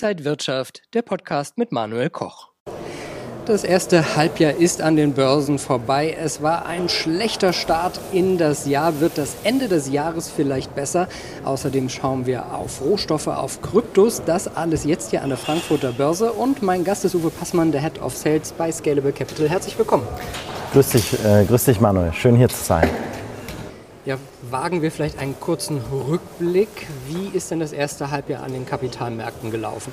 Inside Wirtschaft, der Podcast mit Manuel Koch. Das erste Halbjahr ist an den Börsen vorbei. Es war ein schlechter Start in das Jahr. Wird das Ende des Jahres vielleicht besser? Außerdem schauen wir auf Rohstoffe, auf Kryptos. Das alles jetzt hier an der Frankfurter Börse. Und mein Gast ist Uwe Passmann, der Head of Sales bei Scalable Capital. Herzlich willkommen. Grüß dich, äh, grüß dich Manuel. Schön hier zu sein. Ja, wagen wir vielleicht einen kurzen Rückblick. Wie ist denn das erste Halbjahr an den Kapitalmärkten gelaufen?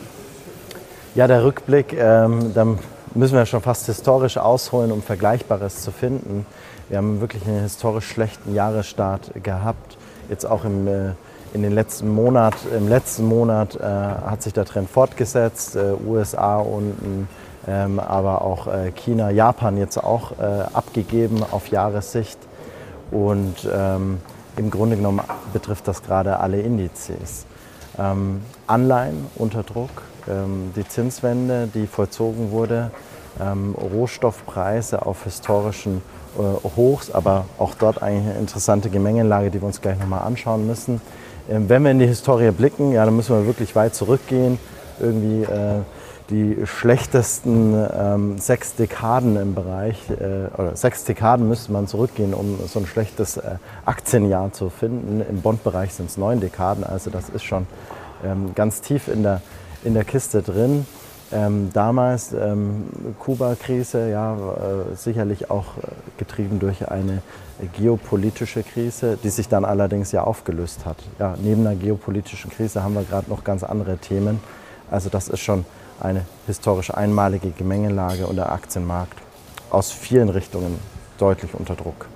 Ja, der Rückblick, ähm, da müssen wir schon fast historisch ausholen, um Vergleichbares zu finden. Wir haben wirklich einen historisch schlechten Jahresstart gehabt. Jetzt auch im, äh, in den letzten Monat, im letzten Monat äh, hat sich der Trend fortgesetzt. Äh, USA unten, ähm, aber auch äh, China, Japan jetzt auch äh, abgegeben auf Jahressicht. Und ähm, im Grunde genommen betrifft das gerade alle Indizes. Ähm, Anleihen unter Druck, ähm, die Zinswende, die vollzogen wurde, ähm, Rohstoffpreise auf historischen äh, Hochs, aber auch dort eigentlich eine interessante Gemengelage, die wir uns gleich nochmal anschauen müssen. Ähm, wenn wir in die Historie blicken, ja, dann müssen wir wirklich weit zurückgehen. Irgendwie äh, die schlechtesten ähm, sechs Dekaden im Bereich, äh, oder sechs Dekaden müsste man zurückgehen, um so ein schlechtes äh, Aktienjahr zu finden. Im Bondbereich sind es neun Dekaden, also das ist schon ähm, ganz tief in der, in der Kiste drin. Ähm, damals ähm, Kuba-Krise, ja, äh, sicherlich auch äh, getrieben durch eine geopolitische Krise, die sich dann allerdings ja aufgelöst hat. Ja, neben einer geopolitischen Krise haben wir gerade noch ganz andere Themen. Also das ist schon eine historisch einmalige Gemengelage und der Aktienmarkt aus vielen Richtungen deutlich unter Druck.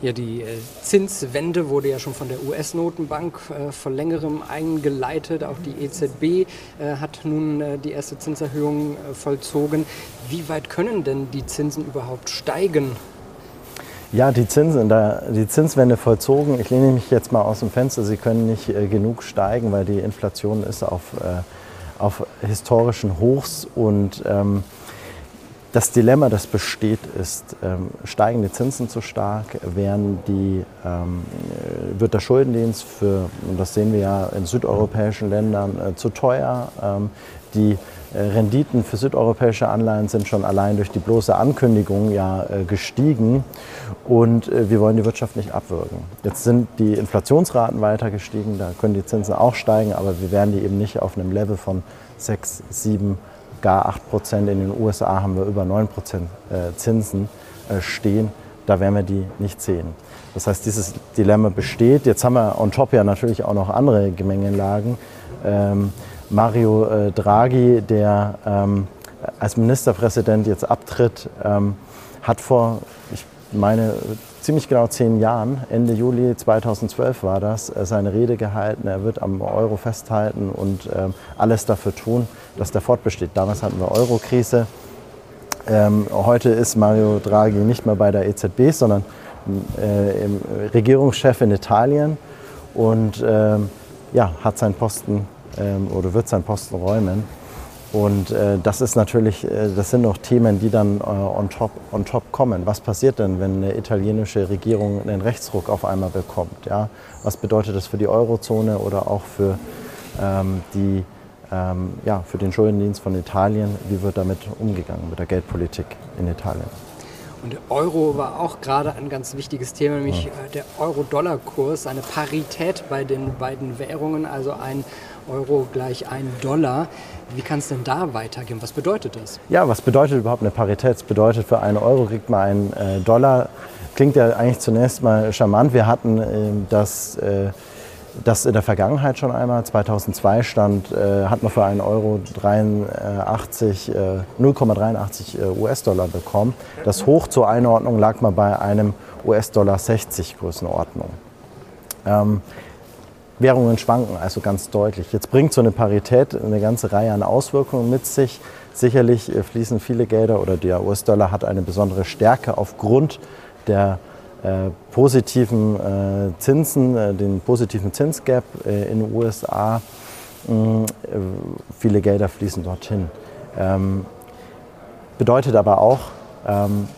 Ja, die äh, Zinswende wurde ja schon von der US-Notenbank äh, vor längerem eingeleitet. Auch die EZB äh, hat nun die erste Zinserhöhung vollzogen. Wie weit können denn die Zinsen überhaupt steigen? Ja, die Zinsen, die Zinswende vollzogen. Ich lehne mich jetzt mal aus dem Fenster. Sie können nicht genug steigen, weil die Inflation ist auf auf historischen Hochs und ähm, das Dilemma, das besteht, ist, ähm, steigen die Zinsen zu stark, werden die, ähm, wird der Schuldendienst für, und das sehen wir ja in südeuropäischen Ländern, äh, zu teuer. Ähm, die äh, Renditen für südeuropäische Anleihen sind schon allein durch die bloße Ankündigung ja äh, gestiegen und äh, wir wollen die Wirtschaft nicht abwürgen. Jetzt sind die Inflationsraten weiter gestiegen, da können die Zinsen auch steigen, aber wir werden die eben nicht auf einem Level von 6, 7, gar 8 Prozent. In den USA haben wir über 9 Prozent Zinsen stehen. Da werden wir die nicht sehen. Das heißt, dieses Dilemma besteht. Jetzt haben wir on top ja natürlich auch noch andere Gemengenlagen. Ähm, Mario äh, Draghi, der ähm, als Ministerpräsident jetzt abtritt, ähm, hat vor, ich meine, ziemlich genau zehn Jahren, Ende Juli 2012 war das, äh, seine Rede gehalten. Er wird am Euro festhalten und ähm, alles dafür tun, dass der fortbesteht. Damals hatten wir Euro-Krise. Ähm, heute ist Mario Draghi nicht mehr bei der EZB, sondern äh, Regierungschef in Italien und ähm, ja, hat seinen Posten oder wird seinen Posten räumen. Und äh, das ist natürlich, äh, das sind noch Themen, die dann äh, on, top, on top kommen. Was passiert denn, wenn eine italienische Regierung einen Rechtsruck auf einmal bekommt? Ja? Was bedeutet das für die Eurozone oder auch für, ähm, die, ähm, ja, für den Schuldendienst von Italien? Wie wird damit umgegangen mit der Geldpolitik in Italien? Und der Euro war auch gerade ein ganz wichtiges Thema, nämlich ja. Äh, der Euro-Dollar-Kurs, eine Parität bei den beiden Währungen, also ein Euro gleich ein Dollar. Wie kann es denn da weitergehen? Was bedeutet das? Ja, was bedeutet überhaupt eine Parität? Das bedeutet, für einen Euro kriegt man einen äh, Dollar. Klingt ja eigentlich zunächst mal charmant. Wir hatten äh, das, äh, das in der Vergangenheit schon einmal. 2002 stand, äh, hat man für einen Euro 83, 0,83 äh, äh, US-Dollar bekommen. Das Hoch zur Einordnung lag mal bei einem US-Dollar 60 Größenordnung. Ähm, Währungen schwanken also ganz deutlich. Jetzt bringt so eine Parität eine ganze Reihe an Auswirkungen mit sich. Sicherlich äh, fließen viele Gelder oder der US-Dollar hat eine besondere Stärke aufgrund der positiven äh, Zinsen, äh, den positiven Zinsgap äh, in den USA. Ähm, viele Gelder fließen dorthin. Ähm, bedeutet aber auch, ähm,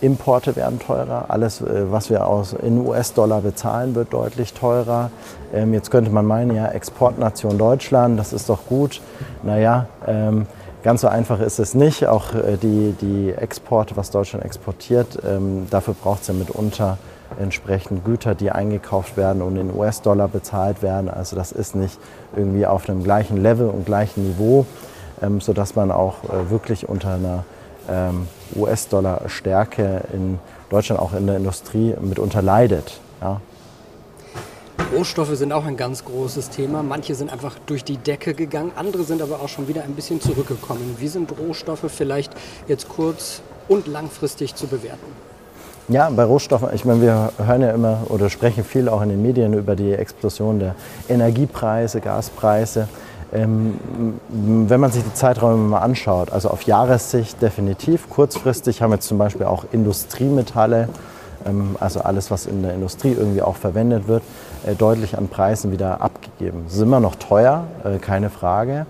Importe werden teurer, alles, äh, was wir aus, in US-Dollar bezahlen, wird deutlich teurer. Ähm, jetzt könnte man meinen, ja, Exportnation Deutschland, das ist doch gut. Naja, ähm, ganz so einfach ist es nicht. Auch äh, die, die Exporte, was Deutschland exportiert, ähm, dafür braucht es ja mitunter entsprechend Güter, die eingekauft werden und in US-Dollar bezahlt werden. Also das ist nicht irgendwie auf einem gleichen Level und gleichen Niveau, ähm, sodass man auch äh, wirklich unter einer ähm, US-Dollar-Stärke in Deutschland auch in der Industrie mitunter leidet. Ja. Rohstoffe sind auch ein ganz großes Thema. Manche sind einfach durch die Decke gegangen, andere sind aber auch schon wieder ein bisschen zurückgekommen. Wie sind Rohstoffe vielleicht jetzt kurz und langfristig zu bewerten? Ja, bei Rohstoffen, ich meine, wir hören ja immer oder sprechen viel auch in den Medien über die Explosion der Energiepreise, Gaspreise. Ähm, wenn man sich die Zeiträume mal anschaut, also auf Jahressicht definitiv, kurzfristig haben wir zum Beispiel auch Industriemetalle, also alles, was in der Industrie irgendwie auch verwendet wird, äh, deutlich an Preisen wieder abgegeben. Es ist immer noch teuer, äh, keine Frage,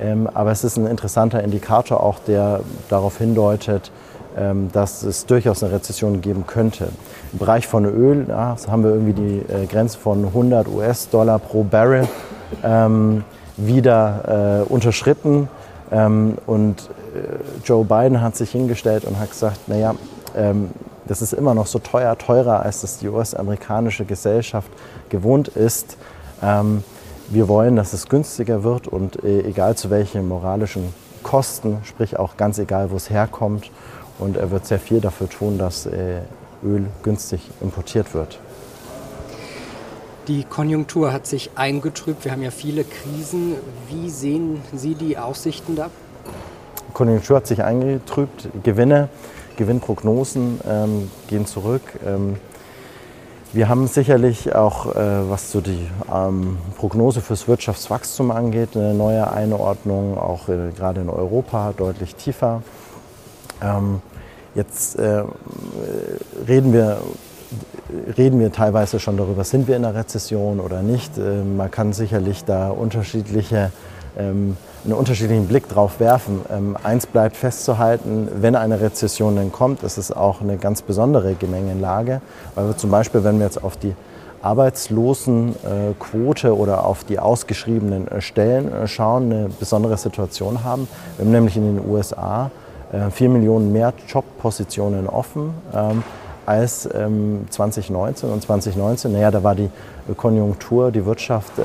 ähm, aber es ist ein interessanter Indikator auch, der darauf hindeutet, ähm, dass es durchaus eine Rezession geben könnte. Im Bereich von Öl ja, haben wir irgendwie die äh, Grenze von 100 US-Dollar pro Barrel wieder äh, unterschritten. Ähm, und Joe Biden hat sich hingestellt und hat gesagt, naja, ähm, das ist immer noch so teuer, teurer, als das die US-amerikanische Gesellschaft gewohnt ist. Ähm, wir wollen, dass es günstiger wird und äh, egal zu welchen moralischen Kosten, sprich auch ganz egal, wo es herkommt. Und er wird sehr viel dafür tun, dass äh, Öl günstig importiert wird. Die Konjunktur hat sich eingetrübt. Wir haben ja viele Krisen. Wie sehen Sie die Aussichten da? Die Konjunktur hat sich eingetrübt. Gewinne, Gewinnprognosen ähm, gehen zurück. Ähm, wir haben sicherlich auch, äh, was so die ähm, Prognose fürs Wirtschaftswachstum angeht, eine neue Einordnung, auch äh, gerade in Europa deutlich tiefer. Ähm, jetzt äh, reden wir reden wir teilweise schon darüber, sind wir in einer Rezession oder nicht. Ähm, man kann sicherlich da unterschiedliche, ähm, einen unterschiedlichen Blick drauf werfen. Ähm, eins bleibt festzuhalten, wenn eine Rezession dann kommt, ist es auch eine ganz besondere Gemengenlage, weil wir zum Beispiel, wenn wir jetzt auf die Arbeitslosenquote oder auf die ausgeschriebenen äh, Stellen äh, schauen, eine besondere Situation haben. Wir haben nämlich in den USA äh, vier Millionen mehr Jobpositionen offen als ähm, 2019. Und 2019, naja, da war die Konjunktur, die Wirtschaft äh,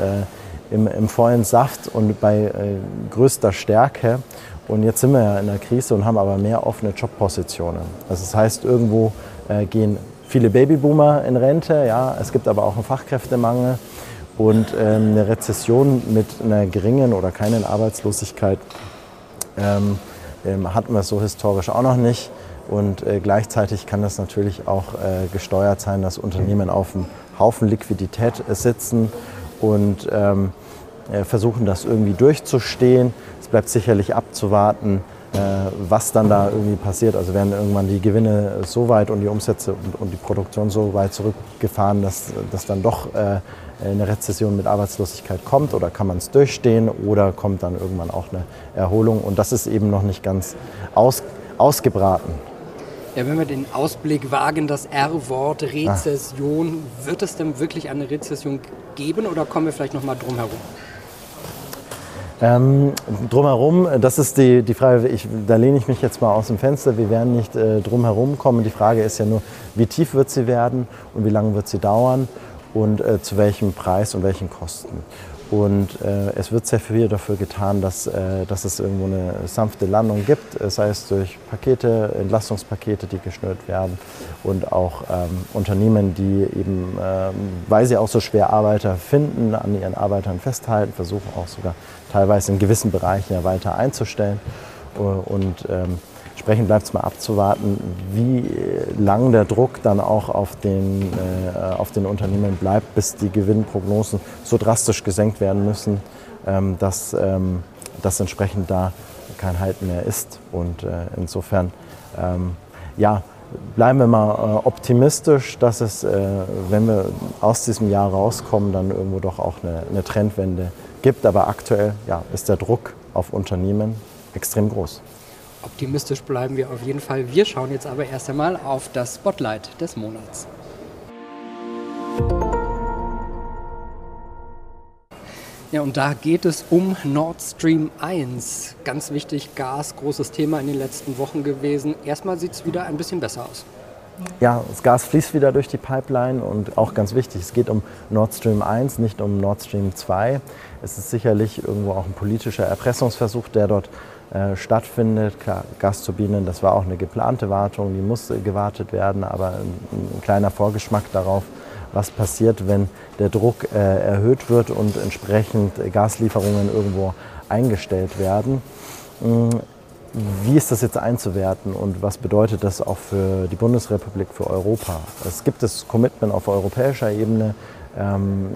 im, im, vollen Saft und bei äh, größter Stärke. Und jetzt sind wir ja in der Krise und haben aber mehr offene Jobpositionen. Also das heißt, irgendwo äh, gehen viele Babyboomer in Rente, ja, es gibt aber auch einen Fachkräftemangel. Und ähm, eine Rezession mit einer geringen oder keinen Arbeitslosigkeit ähm, ähm, hatten wir so historisch auch noch nicht. Und äh, gleichzeitig kann das natürlich auch äh, gesteuert sein, dass Unternehmen auf einem Haufen Liquidität sitzen und ähm, äh, versuchen, das irgendwie durchzustehen. Es bleibt sicherlich abzuwarten, äh, was dann da irgendwie passiert. Also werden irgendwann die Gewinne so weit und die Umsätze und, und die Produktion so weit zurückgefahren, dass, dass dann doch äh, eine Rezession mit Arbeitslosigkeit kommt oder kann man es durchstehen oder kommt dann irgendwann auch eine Erholung. Und das ist eben noch nicht ganz aus, ausgebraten. Ja, wenn wir den Ausblick wagen, das R-Wort Rezession, ah. wird es denn wirklich eine Rezession geben oder kommen wir vielleicht noch mal drum herum? Ähm, drumherum, das ist die, die Frage, ich, da lehne ich mich jetzt mal aus dem Fenster, wir werden nicht äh, drumherum kommen. Die Frage ist ja nur, wie tief wird sie werden und wie lange wird sie dauern und äh, zu welchem Preis und welchen Kosten. Und äh, es wird sehr viel dafür getan, dass, äh, dass es irgendwo eine sanfte Landung gibt, äh, sei es durch Pakete, Entlastungspakete, die geschnürt werden und auch ähm, Unternehmen, die eben, ähm, weil sie auch so schwer Arbeiter finden, an ihren Arbeitern festhalten, versuchen auch sogar teilweise in gewissen Bereichen ja weiter einzustellen. Äh, und ähm, Entsprechend bleibt es mal abzuwarten, wie lang der Druck dann auch auf den, äh, auf den Unternehmen bleibt, bis die Gewinnprognosen so drastisch gesenkt werden müssen, ähm, dass, ähm, dass entsprechend da kein Halt mehr ist. Und äh, insofern, ähm, ja, bleiben wir mal äh, optimistisch, dass es, äh, wenn wir aus diesem Jahr rauskommen, dann irgendwo doch auch eine, eine Trendwende gibt. Aber aktuell ja, ist der Druck auf Unternehmen extrem groß. Optimistisch bleiben wir auf jeden Fall. Wir schauen jetzt aber erst einmal auf das Spotlight des Monats. Ja, und da geht es um Nord Stream 1. Ganz wichtig, Gas, großes Thema in den letzten Wochen gewesen. Erstmal sieht es wieder ein bisschen besser aus. Ja, das Gas fließt wieder durch die Pipeline und auch ganz wichtig, es geht um Nord Stream 1, nicht um Nord Stream 2. Es ist sicherlich irgendwo auch ein politischer Erpressungsversuch, der dort äh, stattfindet. Gasturbinen, das war auch eine geplante Wartung, die muss gewartet werden, aber ein, ein kleiner Vorgeschmack darauf, was passiert, wenn der Druck äh, erhöht wird und entsprechend Gaslieferungen irgendwo eingestellt werden. Mm, wie ist das jetzt einzuwerten und was bedeutet das auch für die Bundesrepublik, für Europa? Es gibt das Commitment auf europäischer Ebene, ähm,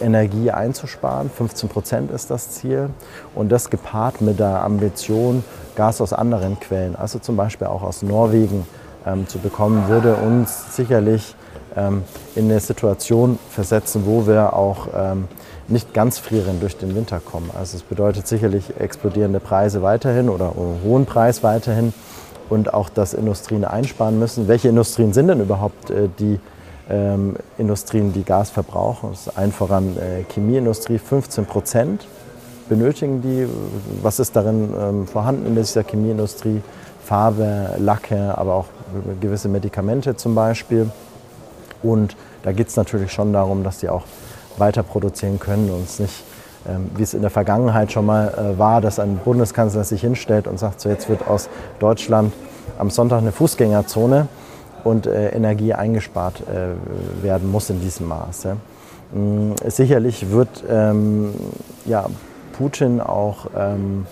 Energie einzusparen. 15 Prozent ist das Ziel. Und das gepaart mit der Ambition, Gas aus anderen Quellen, also zum Beispiel auch aus Norwegen, ähm, zu bekommen, würde uns sicherlich ähm, in eine Situation versetzen, wo wir auch ähm, nicht ganz frierend durch den Winter kommen. Also es bedeutet sicherlich explodierende Preise weiterhin oder hohen Preis weiterhin und auch, dass Industrien einsparen müssen. Welche Industrien sind denn überhaupt äh, die ähm, Industrien, die Gas verbrauchen? Das ist ein voran äh, Chemieindustrie, 15 Prozent benötigen die. Was ist darin ähm, vorhanden in dieser Chemieindustrie? Farbe, Lacke, aber auch gewisse Medikamente zum Beispiel. Und da geht es natürlich schon darum, dass die auch weiter produzieren können und es nicht, ähm, wie es in der Vergangenheit schon mal äh, war, dass ein Bundeskanzler sich hinstellt und sagt, so jetzt wird aus Deutschland am Sonntag eine Fußgängerzone und äh, Energie eingespart äh, werden muss in diesem Maße. Ähm, sicherlich wird ähm, ja, Putin auch ähm,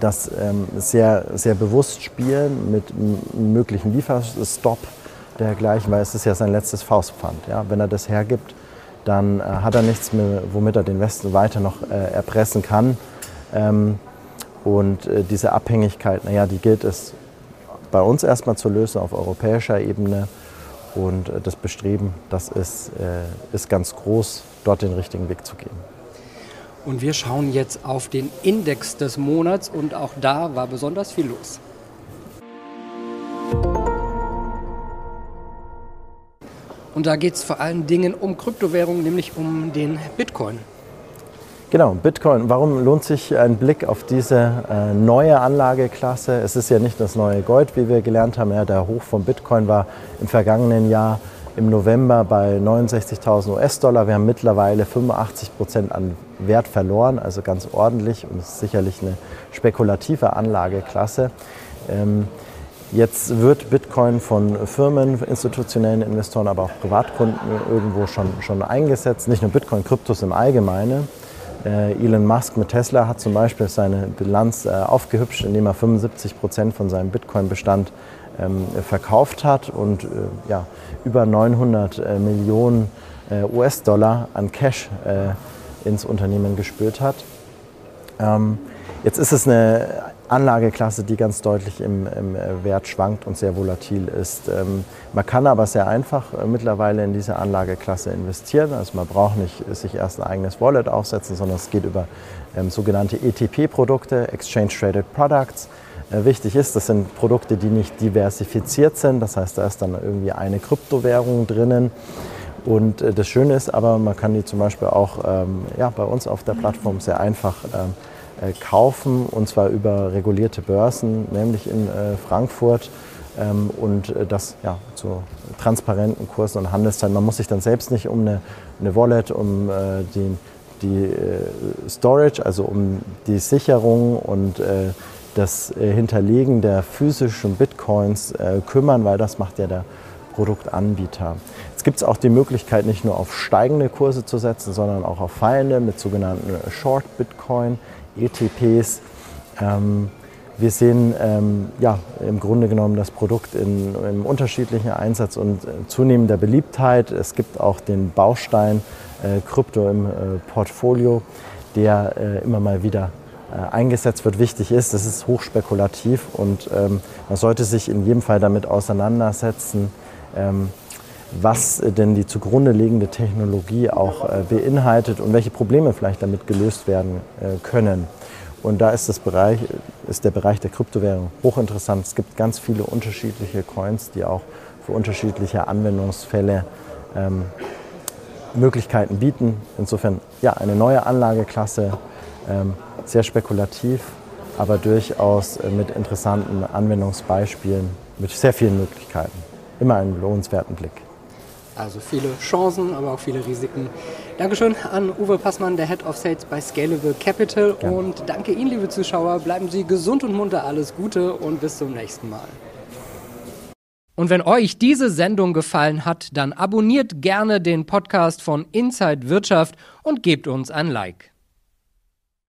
das ähm, sehr, sehr bewusst spielen mit einem möglichen Lieferstopp dergleichen, weil es ist ja sein letztes Faustpfand. Ja? Wenn er das hergibt, dann äh, hat er nichts mehr, womit er den Westen weiter noch äh, erpressen kann. Ähm, und äh, diese Abhängigkeit, naja, die gilt es bei uns erstmal zu lösen auf europäischer Ebene. Und äh, das Bestreben, das ist, äh, ist ganz groß, dort den richtigen Weg zu gehen. Und wir schauen jetzt auf den Index des Monats und auch da war besonders viel los. Und da geht es vor allen Dingen um Kryptowährungen, nämlich um den Bitcoin. Genau, Bitcoin. Warum lohnt sich ein Blick auf diese äh, neue Anlageklasse? Es ist ja nicht das neue Gold, wie wir gelernt haben. Ja, der Hoch von Bitcoin war im vergangenen Jahr im November bei 69.000 US-Dollar. Wir haben mittlerweile 85 Prozent an Wert verloren, also ganz ordentlich und es ist sicherlich eine spekulative Anlageklasse. Ähm, Jetzt wird Bitcoin von Firmen, institutionellen Investoren, aber auch Privatkunden irgendwo schon, schon eingesetzt. Nicht nur Bitcoin, Kryptos im Allgemeinen. Äh, Elon Musk mit Tesla hat zum Beispiel seine Bilanz äh, aufgehübscht, indem er 75 Prozent von seinem Bitcoin-Bestand ähm, verkauft hat und äh, ja, über 900 äh, Millionen US-Dollar an Cash ins Unternehmen gespürt hat. Ähm, jetzt ist es eine Anlageklasse, die ganz deutlich im, im, Wert schwankt und sehr volatil ist. Ähm, man kann aber sehr einfach äh, mittlerweile in diese Anlageklasse investieren. Also man braucht nicht sich erst ein eigenes Wallet aufsetzen, sondern es geht über ähm, sogenannte ETP-Produkte, Exchange Traded Products. Äh, wichtig ist, das sind Produkte, die nicht diversifiziert sind. Das heißt, da ist dann irgendwie eine Kryptowährung drinnen. Und äh, das Schöne ist aber, man kann die zum Beispiel auch ähm, ja, bei uns auf der Plattform sehr einfach ähm, äh, kaufen und zwar über regulierte Börsen, nämlich in äh, Frankfurt ähm, und äh, das ja, zu transparenten Kursen und Handelszeiten. Man muss sich dann selbst nicht um eine, eine Wallet, um die, die Storage, also um die Sicherung und das Hinterlegen der physischen Bitcoins kümmern, weil das macht ja der Produktanbieter. Jetzt gibt es auch die Möglichkeit, nicht nur auf steigende Kurse zu setzen, sondern auch auf fallende mit sogenannten Short Bitcoin. ETPs. Ähm, wir sehen ähm, ja, im Grunde genommen das Produkt in, in unterschiedlichen Einsatz und äh, zunehmender Beliebtheit. Es gibt auch den Baustein äh, Krypto im äh, Portfolio, der äh, immer mal wieder äh, eingesetzt wird. Wichtig ist, es ist hochspekulativ und ähm, man sollte sich in jedem Fall damit auseinandersetzen, was denn die zugrunde liegende Technologie auch äh, beinhaltet und welche Probleme vielleicht damit gelöst werden äh, können. Und da ist, das Bereich, ist der Bereich der Kryptowährung hochinteressant. Es gibt ganz viele unterschiedliche Coins, die auch für unterschiedliche Anwendungsfälle ähm, Möglichkeiten bieten. Insofern ja, eine neue Anlageklasse, ähm, sehr spekulativ, aber durchaus äh, mit interessanten Anwendungsbeispielen, mit sehr vielen Möglichkeiten. Immer einen lohnenswerten Blick. Also viele Chancen, aber auch viele Risiken. Dankeschön an Uwe Passmann, der Head of Sales bei Scalable Capital. Gerne. Und danke Ihnen, liebe Zuschauer. Bleiben Sie gesund und munter, alles Gute und bis zum nächsten Mal. Und wenn euch diese Sendung gefallen hat, dann abonniert gerne den Podcast von Inside Wirtschaft und gebt uns ein Like.